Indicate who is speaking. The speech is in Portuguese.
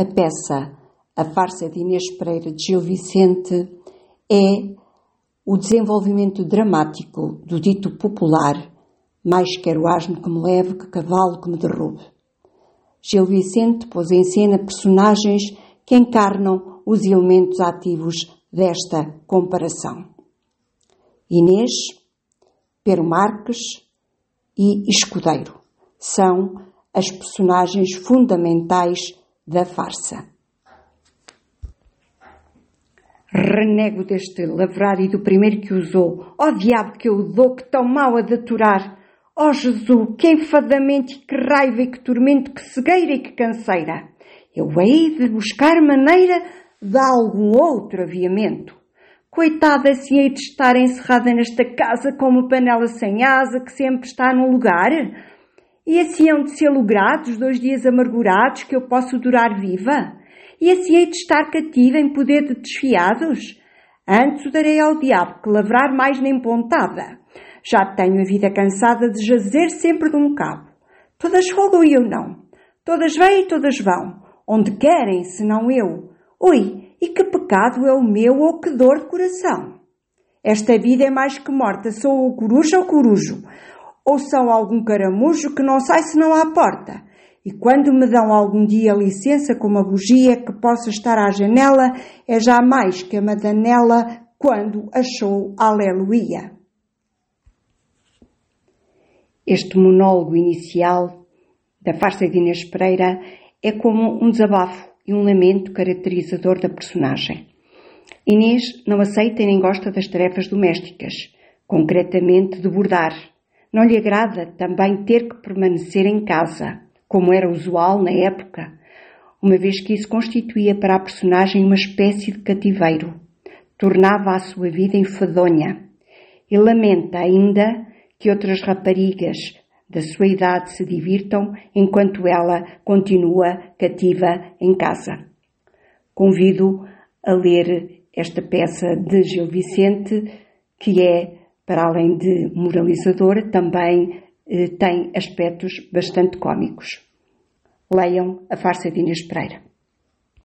Speaker 1: A peça A Farsa de Inês Pereira de Gil Vicente é o desenvolvimento dramático do dito popular mais quero asno que me leve que cavalo que me derrube. Gil Vicente pôs em cena personagens que encarnam os elementos ativos desta comparação. Inês, Pero Marques e Escudeiro são as personagens fundamentais da farsa. Renego deste lavrado e do primeiro que usou. Ó oh, diabo que eu dou, que tão mal a daturar! Ó oh, Jesus, que enfadamento, que raiva e que tormento, que cegueira e que canseira! Eu hei de buscar maneira de algum outro aviamento. Coitada se hei de estar encerrada nesta casa como panela sem asa que sempre está num lugar? E assim hão de ser logrados dois dias amargurados que eu posso durar viva? E assim hei de estar cativa em poder de desfiados? Antes o darei ao diabo que lavrar mais nem pontada. Já tenho a vida cansada de jazer sempre de um cabo. Todas rodam e eu não. Todas vêm e todas vão. Onde querem, senão eu. Ui, e que pecado é o meu ou que dor de coração. Esta vida é mais que morta, sou o coruja ou corujo, ou são algum caramujo que não sai senão à porta. E quando me dão algum dia licença com uma bugia que possa estar à janela, é já mais que a madanela quando achou aleluia. Este monólogo inicial da farsa de Inês Pereira é como um desabafo e um lamento caracterizador da personagem. Inês não aceita nem gosta das tarefas domésticas, concretamente de bordar. Não lhe agrada também ter que permanecer em casa como era usual na época, uma vez que isso constituía para a personagem uma espécie de cativeiro, tornava a sua vida enfadonha. E lamenta ainda que outras raparigas da sua idade se divirtam enquanto ela continua cativa em casa. Convido a ler esta peça de Gil Vicente, que é, para além de moralizadora, também eh, tem aspectos bastante cômicos. Leiam a farsa de Inês Pereira.